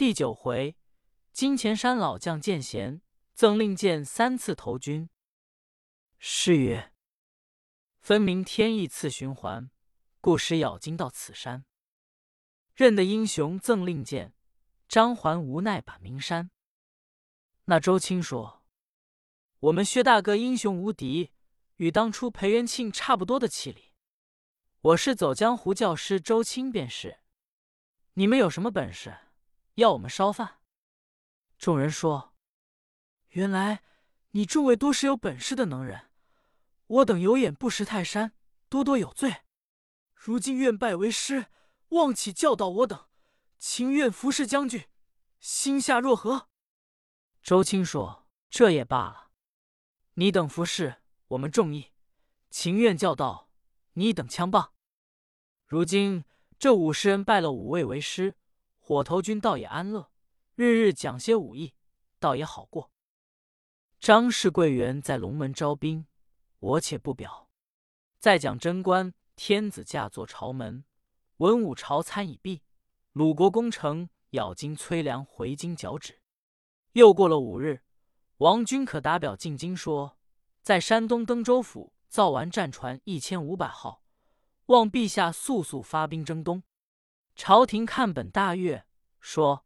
第九回，金钱山老将见贤，赠令箭三次投军。诗曰：“分明天意次循环，故使咬金到此山。认得英雄赠令箭，张环无奈把名山。”那周青说：“我们薛大哥英雄无敌，与当初裴元庆差不多的气力。我是走江湖教师周青便是。你们有什么本事，要我们烧饭？”众人说：“原来你众位多是有本事的能人，我等有眼不识泰山，多多有罪。如今愿拜为师，望起教导我等，情愿服侍将军，心下若何？”周青说：“这也罢了，你等服侍我们众意，情愿教导你等枪棒。如今这五十人拜了五位为师，火头军倒也安乐，日日讲些武艺，倒也好过。张氏贵员在龙门招兵，我且不表。再讲贞观天子驾坐朝门，文武朝参已毕，鲁国攻城，咬金催粮回京脚趾。”又过了五日，王军可打表进京说，在山东登州府造完战船一千五百号，望陛下速速发兵征东。朝廷看本大悦，说：“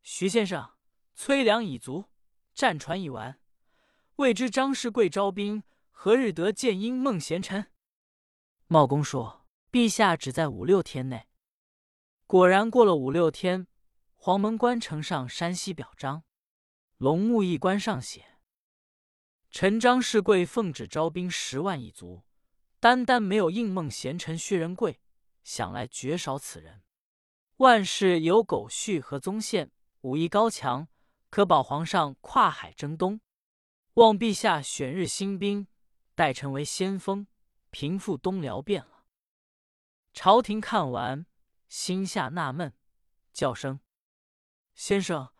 徐先生，催粮已足，战船已完，未知张世贵招兵何日得见英孟贤臣？”茂公说：“陛下只在五六天内。”果然过了五六天，黄门关呈上山西表彰。龙木一关上写：“陈张世贵奉旨招兵十万一卒，单单没有应孟贤臣薛仁贵，想来绝少此人。万事有狗续和宗宪，武艺高强，可保皇上跨海征东。望陛下选日兴兵，待臣为先锋，平复东辽便了。”朝廷看完，心下纳闷，叫声：“先生。”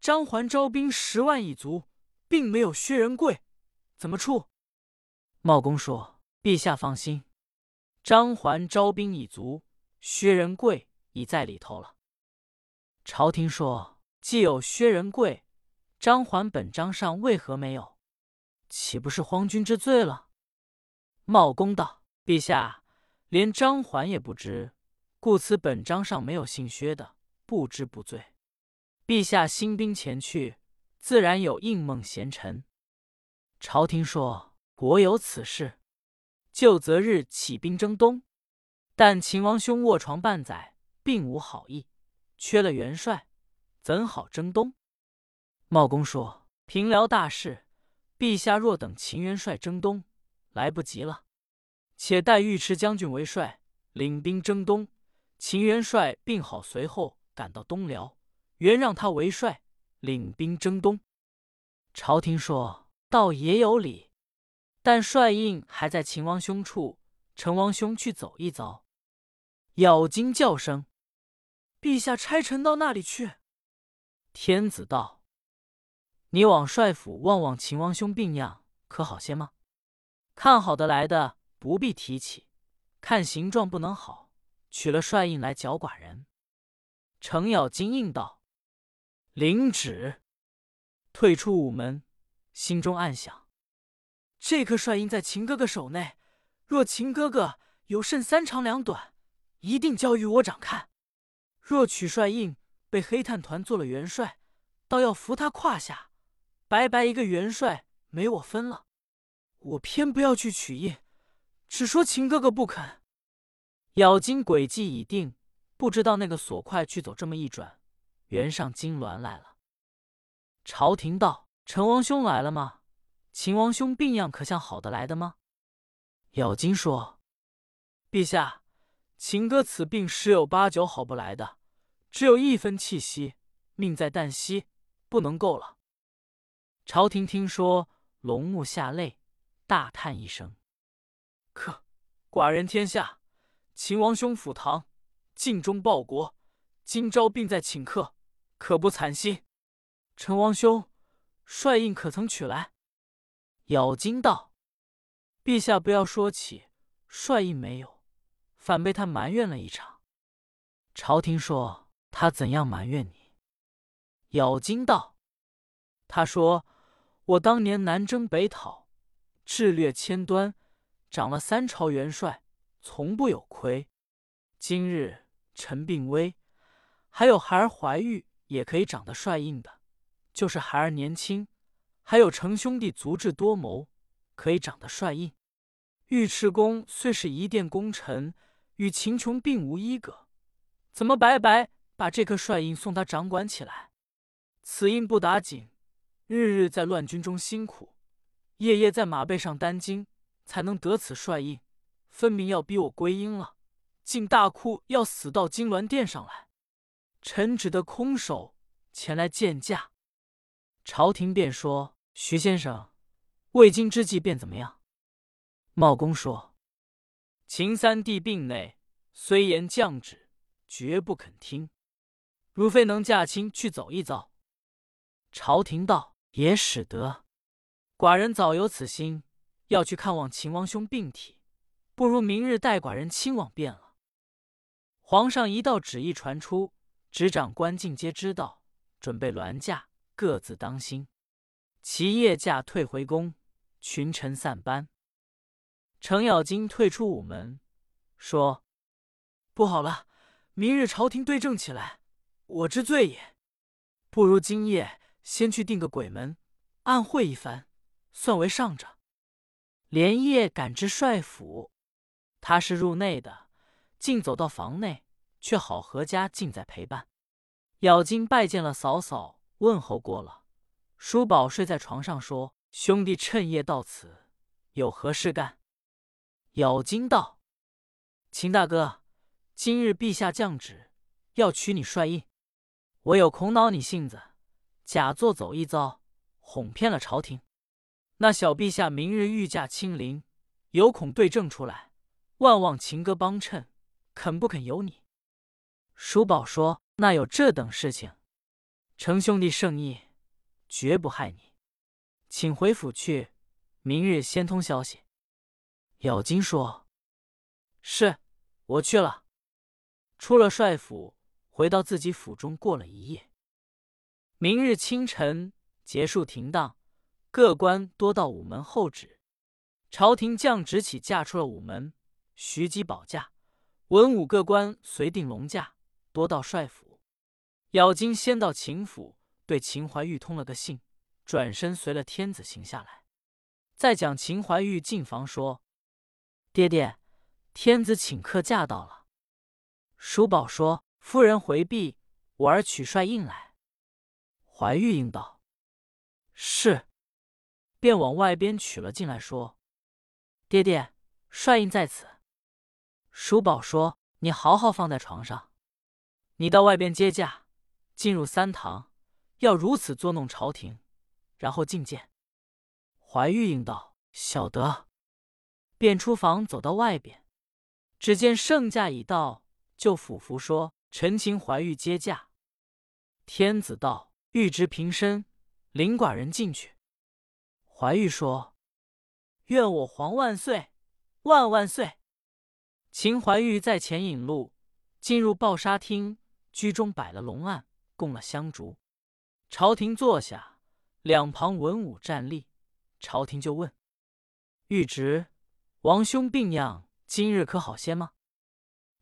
张环招兵十万一卒，并没有薛仁贵，怎么处？茂公说：“陛下放心，张环招兵已卒，薛仁贵已在里头了。”朝廷说：“既有薛仁贵，张环本章上为何没有？岂不是荒君之罪了？”茂公道：“陛下连张环也不知，故此本章上没有姓薛的，不知不罪。”陛下兴兵前去，自然有应梦贤臣。朝廷说：“国有此事，就择日起兵征东。但秦王兄卧床半载，并无好意，缺了元帅，怎好征东？”茂公说：“平辽大事，陛下若等秦元帅征东，来不及了。且待尉迟将军为帅，领兵征东，秦元帅并好随后赶到东辽。”原让他为帅，领兵征东。朝廷说：“倒也有理，但帅印还在秦王兄处，陈王兄去走一遭。”咬金叫声：“陛下差臣到那里去？”天子道：“你往帅府望望秦王兄病样，可好些吗？看好的来的不必提起，看形状不能好，取了帅印来剿寡人。”程咬金应道。领旨，退出午门，心中暗想：这颗帅印在秦哥哥手内，若秦哥哥有甚三长两短，一定交与我掌看；若取帅印被黑炭团做了元帅，倒要扶他胯下，白白一个元帅没我分了。我偏不要去取印，只说秦哥哥不肯。咬金诡计已定，不知道那个锁快去走这么一转。原上金銮来了。朝廷道：“陈王兄来了吗？秦王兄病样可像好的来的吗？”咬金说：“陛下，秦哥此病十有八九好不来的，只有一分气息，命在旦夕，不能够了。”朝廷听说，龙目下泪，大叹一声：“可寡人天下，秦王兄府堂，尽忠报国，今朝病在顷刻。”可不惨兮！陈王兄，帅印可曾取来？咬金道：“陛下不要说起，帅印没有，反被他埋怨了一场。”朝廷说：“他怎样埋怨你？”咬金道：“他说我当年南征北讨，智略千端，长了三朝元帅，从不有亏。今日臣病危，还有孩儿怀玉也可以长得帅硬的，就是孩儿年轻，还有程兄弟足智多谋，可以长得帅硬。尉迟恭虽是一殿功臣，与秦琼并无一个，怎么白白把这颗帅印送他掌管起来？此印不打紧，日日在乱军中辛苦，夜夜在马背上担惊，才能得此帅印，分明要逼我归阴了。竟大哭要死到金銮殿上来，臣只得空手前来见驾。朝廷便说：“徐先生，未经之计便怎么样？”茂公说：“秦三弟病内，虽言降旨，绝不肯听。如非能驾亲去走一遭。”朝廷道：“也使得，寡人早有此心，要去看望秦王兄病体，不如明日带寡人亲往便了。”皇上一道旨意传出，执掌官进皆知道，准备銮驾，各自当心。其夜驾退回宫，群臣散班。程咬金退出午门，说：“不好了，明日朝廷对政起来，我之罪也。不如今夜。”先去定个鬼门，暗会一番，算为上着。连夜赶至帅府，他是入内的，竟走到房内，却好阖家尽在陪伴。咬金拜见了嫂嫂，问候过了。叔宝睡在床上，说：“兄弟趁夜到此，有何事干？”咬金道：“秦大哥，今日陛下降旨，要取你帅印，我有恐恼你性子。”假作走一遭，哄骗了朝廷。那小陛下明日御驾亲临，有恐对证出来，万望秦哥帮衬，肯不肯由你？叔宝说：“那有这等事情，程兄弟圣意，绝不害你，请回府去，明日先通消息。”咬金说：“是，我去了。”出了帅府，回到自己府中过了一夜。明日清晨结束停当，各官多到午门候旨。朝廷降旨起驾出了午门，徐姬保驾，文武各官随定龙驾，多到帅府。咬金先到秦府，对秦怀玉通了个信，转身随了天子行下来。再讲秦怀玉进房说：“爹爹，天子请客驾到了。”叔宝说：“夫人回避，我儿取帅印来。”怀玉应道：“是。”便往外边取了进来，说：“爹爹，帅印在此。”叔宝说：“你好好放在床上，你到外边接驾，进入三堂，要如此捉弄朝廷，然后觐见。”怀玉应道：“晓得。”便出房走到外边，只见圣驾已到，就俯伏说：“臣请怀玉接驾。”天子道。玉直平身，领寡人进去。怀玉说：“愿我皇万岁，万万岁！”秦怀玉在前引路，进入抱沙厅，居中摆了龙案，供了香烛。朝廷坐下，两旁文武站立。朝廷就问：“玉直，王兄病恙，今日可好些吗？”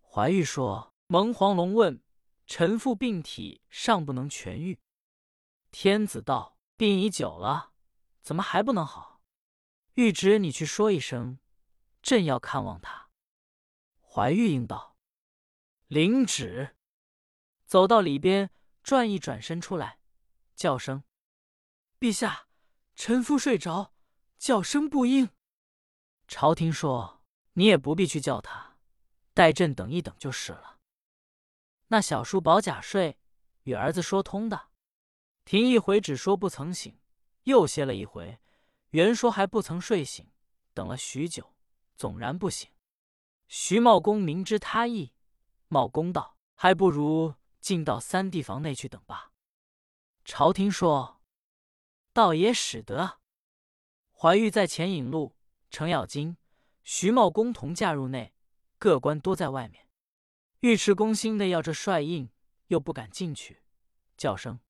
怀玉说：“蒙黄龙问，臣父病体尚不能痊愈。”天子道：“病已久了，怎么还不能好？玉旨，你去说一声，朕要看望他。”怀玉应道：“领旨。”走到里边，转一转身出来，叫声：“陛下，臣夫睡着，叫声不应。”朝廷说：“你也不必去叫他，待朕等一等就是了。”那小叔保假睡，与儿子说通的。停一回，只说不曾醒，又歇了一回，原说还不曾睡醒，等了许久，总然不醒。徐茂公明知他意，茂公道：“还不如进到三弟房内去等吧。”朝廷说：“倒也使得。”怀玉在前引路，程咬金、徐茂公同驾入内，各官多在外面。尉迟恭心内要这帅印，又不敢进去，叫声。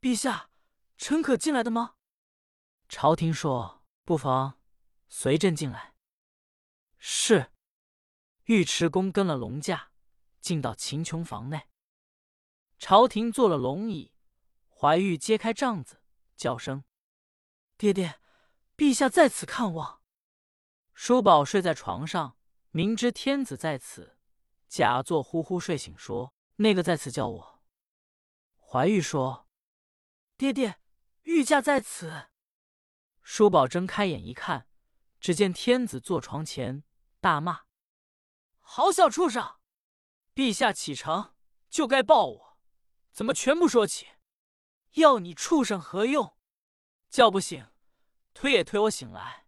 陛下，臣可进来的吗？”朝廷说：“不妨，随朕进来。”是。尉迟恭跟了龙驾进到秦琼房内。朝廷坐了龙椅，怀玉揭开帐子，叫声：“爹爹，陛下在此看望。”叔宝睡在床上，明知天子在此，假作呼呼睡醒，说：“那个在此叫我。”怀玉说：“爹爹，御驾在此。”叔宝睁开眼一看，只见天子坐床前，大骂：“好小畜生！陛下启程就该报我，怎么全部说起？要你畜生何用？叫不醒，推也推我醒来。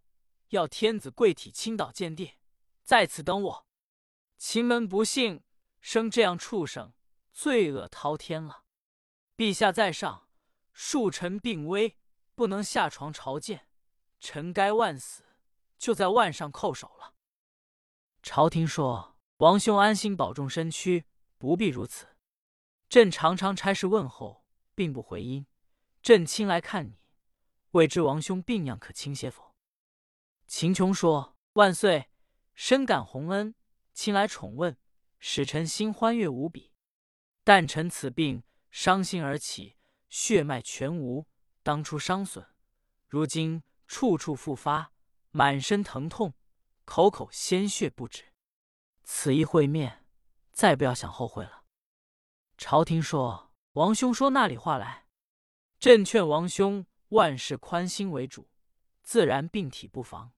要天子跪体倾倒见地，在此等我。秦门不幸生这样畜生，罪恶滔天了。陛下在上，恕臣病危，不能下床朝见。”臣该万死，就在万上叩首了。朝廷说：“王兄安心保重身躯，不必如此。朕常常差事问候，并不回音。朕亲来看你，未知王兄病恙可轻些否？”秦琼说：“万岁，深感洪恩，亲来宠问，使臣心欢悦无比。但臣此病伤心而起，血脉全无，当初伤损，如今。”处处复发，满身疼痛，口口鲜血不止。此一会面，再不要想后悔了。朝廷说：“王兄说那里话来？”朕劝王兄万事宽心为主，自然病体不防。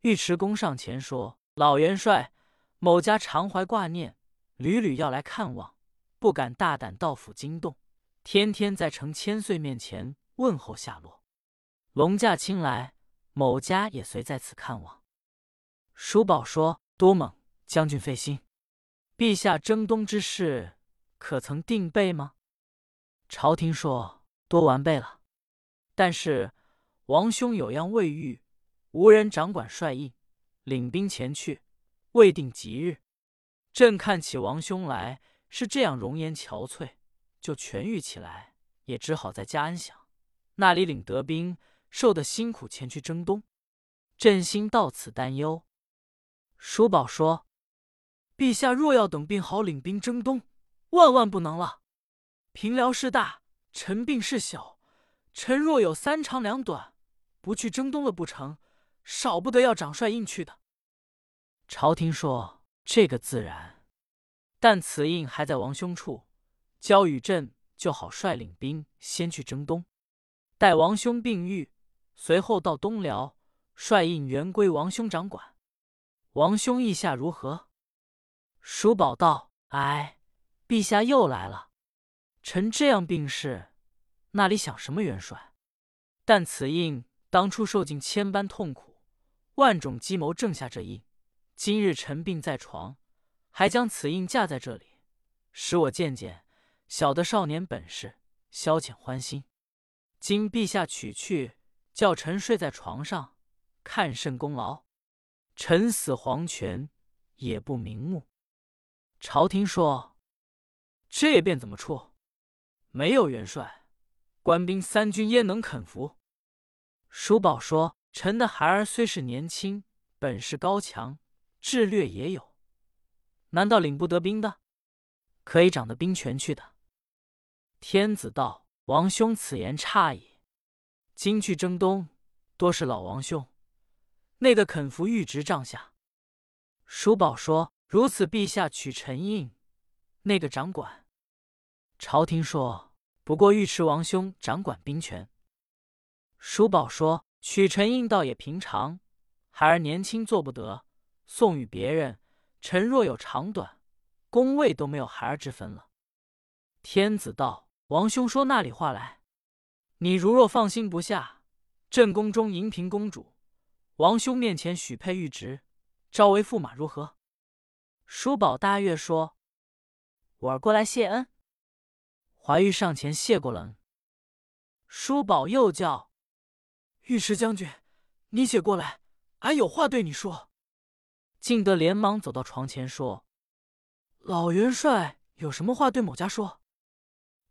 尉迟恭上前说：“老元帅，某家常怀挂念，屡屡要来看望，不敢大胆到府惊动，天天在程千岁面前问候下落。”龙驾亲来，某家也随在此看望。叔宝说：“多蒙将军费心，陛下征东之事可曾定备吗？”朝廷说：“多完备了，但是王兄有恙未愈，无人掌管帅印，领兵前去，未定吉日。朕看起王兄来是这样容颜憔悴，就痊愈起来，也只好在家安享，那里领得兵。”受得辛苦前去征东，朕心到此担忧。叔宝说：“陛下若要等病好领兵征东，万万不能了。平辽事大，臣病事小。臣若有三长两短，不去征东了不成，少不得要长帅印去的。”朝廷说：“这个自然，但此印还在王兄处，交与朕就好率领兵先去征东，待王兄病愈。”随后到东辽，帅印原归王兄掌管。王兄意下如何？叔宝道：“哎，陛下又来了。臣这样病逝，那里想什么元帅？但此印当初受尽千般痛苦，万种计谋，正下这印。今日臣病在床，还将此印架在这里，使我见见，晓得少年本事，消遣欢心。今陛下取去。”叫臣睡在床上，看甚功劳？臣死黄泉也不瞑目。朝廷说：“这便怎么处？没有元帅，官兵三军焉能肯服？”叔宝说：“臣的孩儿虽是年轻，本事高强，智略也有，难道领不得兵的？可以掌得兵权去的。”天子道：“王兄此言差矣。”今去征东，多是老王兄，那个肯服御职帐下。叔宝说：“如此，陛下取臣印，那个掌管。”朝廷说：“不过尉迟王兄掌管兵权。”叔宝说：“取陈应道也平常，孩儿年轻做不得，送与别人。臣若有长短，宫位都没有孩儿之分了。”天子道：“王兄说那里话来？”你如若放心不下，朕宫中银嫔公主，王兄面前许配玉职，招为驸马如何？叔宝大悦说：“我儿过来谢恩。”怀玉上前谢过了。叔宝又叫：“尉迟将军，你且过来，俺有话对你说。”敬德连忙走到床前说：“老元帅有什么话对某家说？”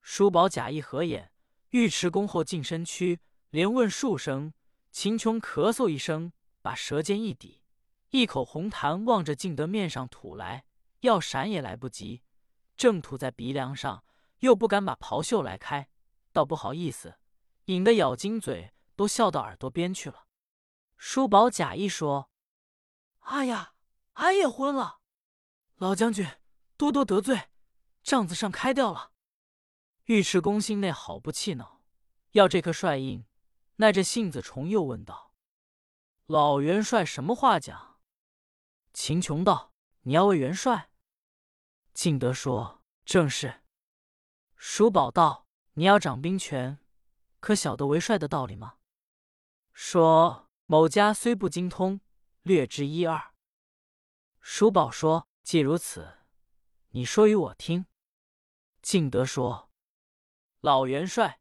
叔宝假意合眼。尉迟恭后进身躯，连问数声。秦琼咳嗽一声，把舌尖一抵，一口红痰望着敬德面上吐来，要闪也来不及，正吐在鼻梁上，又不敢把袍袖来开，倒不好意思，引得咬金嘴都笑到耳朵边去了。叔宝假意说：“哎呀，俺也昏了。老将军多多得罪，帐子上开掉了。”尉迟恭心内好不气恼，要这颗帅印。耐着性子，重又问道：“老元帅什么话讲？”秦琼道：“你要为元帅？”敬德说：“正是。”叔宝道：“你要掌兵权，可晓得为帅的道理吗？”说：“某家虽不精通，略知一二。”叔宝说：“既如此，你说与我听。”敬德说：“老元帅。”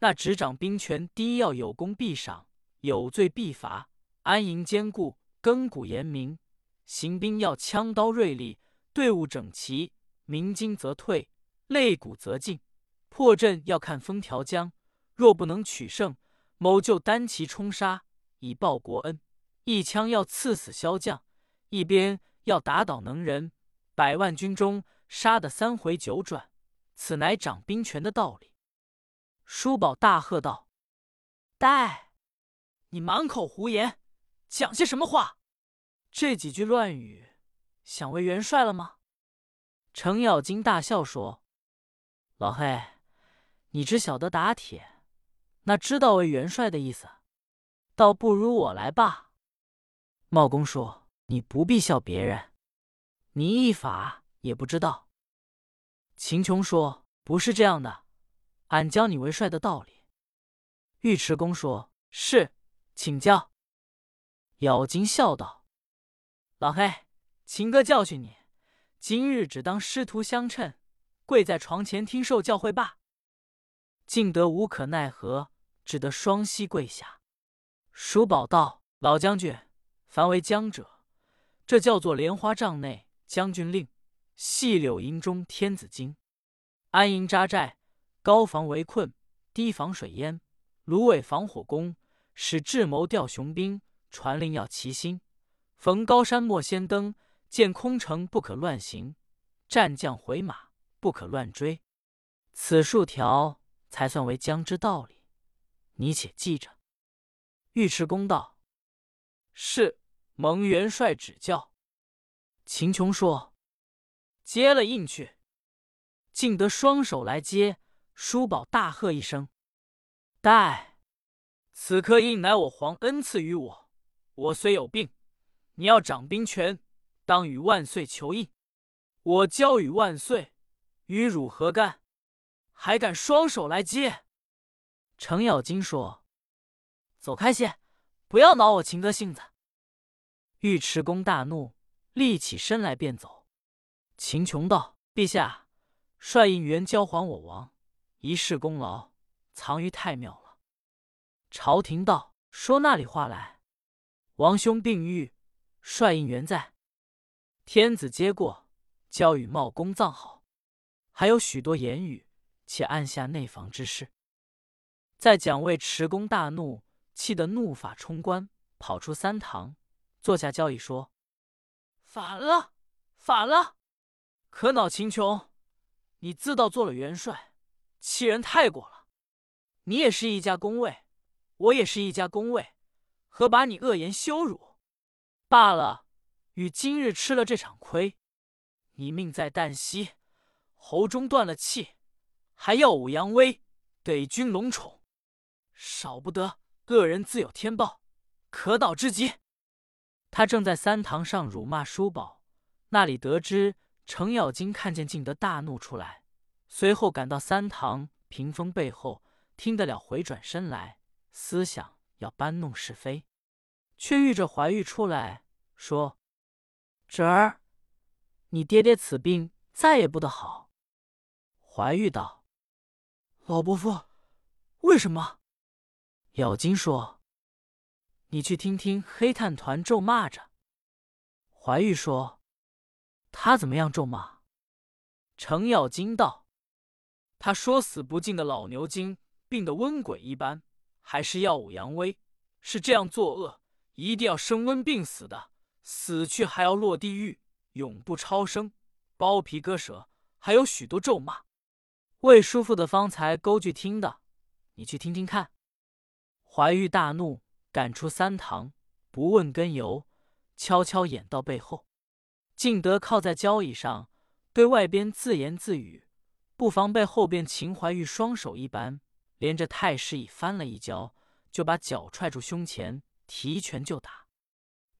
那执掌兵权，第一要有功必赏，有罪必罚，安营坚固，亘古严明。行兵要枪刀锐利，队伍整齐，鸣金则退，擂鼓则进。破阵要看风调江，若不能取胜，某就单骑冲杀，以报国恩。一枪要刺死骁将，一鞭要打倒能人。百万军中杀得三回九转，此乃掌兵权的道理。叔宝大喝道：“呆！你满口胡言，讲些什么话？这几句乱语，想为元帅了吗？”程咬金大笑说：“老黑，你只晓得打铁，那知道为元帅的意思，倒不如我来吧。”茂公说：“你不必笑别人，你一法也不知道。”秦琼说：“不是这样的。”俺教你为帅的道理。尉迟恭说：“是，请教。”咬金笑道：“老黑，秦哥教训你，今日只当师徒相称，跪在床前听受教诲罢。”敬德无可奈何，只得双膝跪下。叔宝道：“老将军，凡为将者，这叫做莲花帐内将军令，细柳营中天子经，安营扎寨。”高防围困，低防水淹，芦苇防火攻，使智谋调雄兵，传令要齐心。逢高山莫先登，见空城不可乱行，战将回马不可乱追。此数条才算为将之道理，你且记着。尉迟恭道：“是，蒙元帅指教。”秦琼说：“接了印去。”竟得双手来接。叔宝大喝一声：“待！此刻印乃我皇恩赐于我，我虽有病，你要掌兵权，当与万岁求印。我交与万岁，与汝何干？还敢双手来接？”程咬金说：“走开些，不要恼我秦哥性子。”尉迟恭大怒，立起身来便走。秦琼道：“陛下，帅印原交还我王。”一世功劳藏于太庙了。朝廷道：“说那里话来？王兄病愈，帅印原在，天子接过，交与茂公葬好。还有许多言语，且按下内房之事。”在蒋卫持功大怒，气得怒发冲冠，跑出三堂，坐下交易说：“反了，反了！可恼秦琼，你自道做了元帅。”欺人太过了！你也是一家公卫，我也是一家公卫，何把你恶言羞辱？罢了，与今日吃了这场亏，你命在旦夕，喉中断了气，还耀武扬威，得君龙宠，少不得恶人自有天报，可恼之极。他正在三堂上辱骂叔宝，那里得知程咬金看见敬德大怒出来。随后赶到三堂屏风背后，听得了，回转身来，思想要搬弄是非，却遇着怀玉出来，说：“侄儿，你爹爹此病再也不得好。”怀玉道：“老伯父，为什么？”咬金说：“你去听听黑炭团咒骂着。”怀玉说：“他怎么样咒骂？”程咬金道。他说：“死不尽的老牛精，病得瘟鬼一般，还是耀武扬威？是这样作恶，一定要生瘟病死的，死去还要落地狱，永不超生，剥皮割舌，还有许多咒骂。魏叔父的方才勾句听的，你去听听看。怀玉大怒，赶出三堂，不问根由，悄悄掩到背后。敬德靠在交椅上，对外边自言自语，不防被后边秦怀玉双手一扳，连着太师椅翻了一跤，就把脚踹住胸前，提拳就打。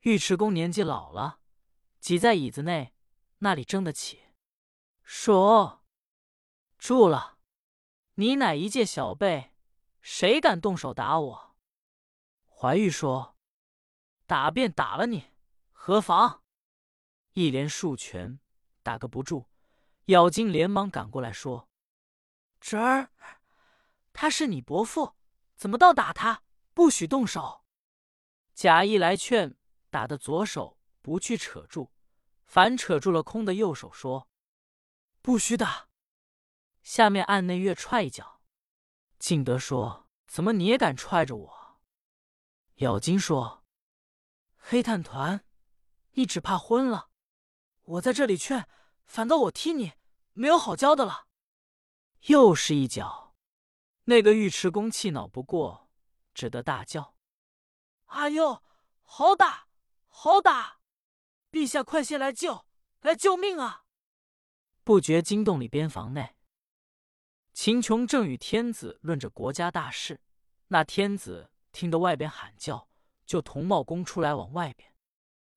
尉迟恭年纪老了，挤在椅子内，那里争得起？说：“住了！你乃一介小辈，谁敢动手打我？”怀玉说：“打便打了你，何妨？”一连数拳，打个不住。咬金连忙赶过来说：“侄儿，他是你伯父，怎么倒打他？不许动手！”贾谊来劝，打的左手不去扯住，反扯住了空的右手，说：“不许打！”下面按内越踹一脚。敬德说：“怎么你也敢踹着我？”咬金说：“黑炭团，你只怕昏了。”我在这里劝，反倒我踢你，没有好教的了。又是一脚，那个尉迟恭气恼不过，只得大叫：“阿呦，好打，好打！陛下快些来救，来救命啊！”不觉惊动里边房内，秦琼正与天子论着国家大事。那天子听得外边喊叫，就同茂公出来往外边。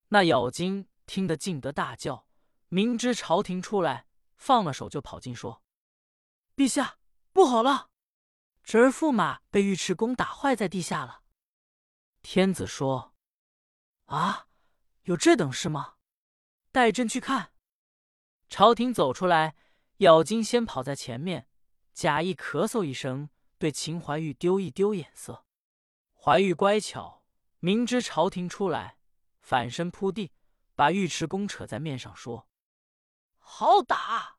那咬金。听得敬德大叫，明知朝廷出来，放了手就跑进说：“陛下不好了，侄儿驸马被尉迟恭打坏在地下了。”天子说：“啊，有这等事吗？带朕去看。”朝廷走出来，咬金先跑在前面，假意咳嗽一声，对秦怀玉丢一丢眼色。怀玉乖巧，明知朝廷出来，反身扑地。把尉迟恭扯在面上说：“好打！”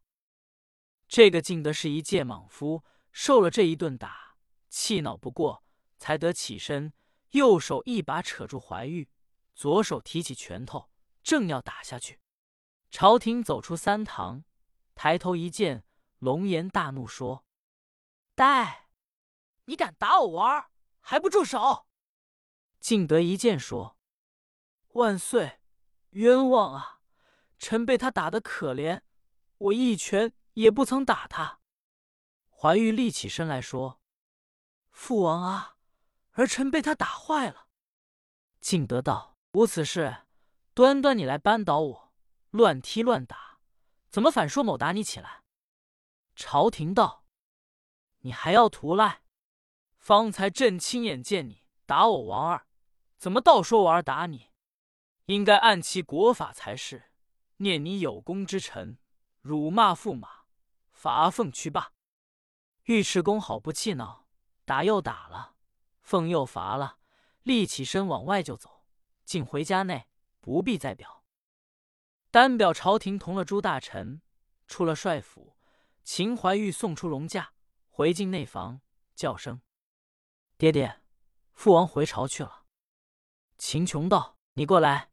这个敬德是一介莽夫，受了这一顿打，气恼不过，才得起身，右手一把扯住怀玉，左手提起拳头，正要打下去。朝廷走出三堂，抬头一见，龙颜大怒，说：“呆，你敢打我玩儿，还不住手！”敬德一见，说：“万岁！”冤枉啊！臣被他打得可怜，我一拳也不曾打他。怀玉立起身来说：“父王啊，儿臣被他打坏了。”敬德道：“无此事，端端你来扳倒我，乱踢乱打，怎么反说某打你起来？”朝廷道：“你还要图赖？方才朕亲眼见你打我王二，怎么倒说我儿打你？”应该按其国法才是，念你有功之臣，辱骂驸马，罚俸去罢。尉迟恭好不气恼，打又打了，俸又罚了，立起身往外就走，进回家内，不必再表。单表朝廷同了诸大臣，出了帅府，秦怀玉送出龙驾，回进内房，叫声：“爹爹，父王回朝去了。”秦琼道：“你过来。”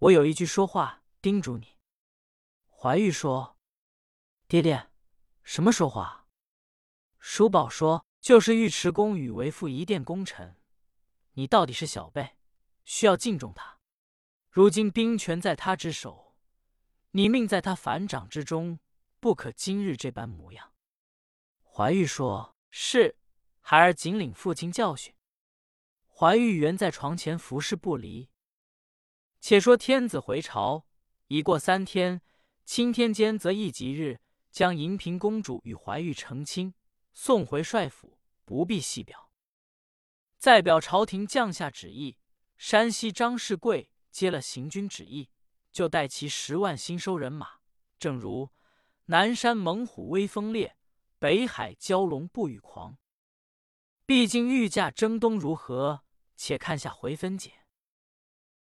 我有一句说话叮嘱你。怀玉说：“爹爹，什么说话？”叔宝说：“就是尉迟恭与为父一殿功臣，你到底是小辈，需要敬重他。如今兵权在他之手，你命在他反掌之中，不可今日这般模样。”怀玉说：“是，孩儿谨领父亲教训。”怀玉原在床前服侍不离。且说天子回朝，已过三天，钦天监则一吉日，将银平公主与怀玉成亲，送回帅府，不必细表。再表朝廷降下旨意，山西张世贵接了行军旨意，就带其十万新收人马。正如南山猛虎威风烈，北海蛟龙不与狂。毕竟御驾征东如何？且看下回分解。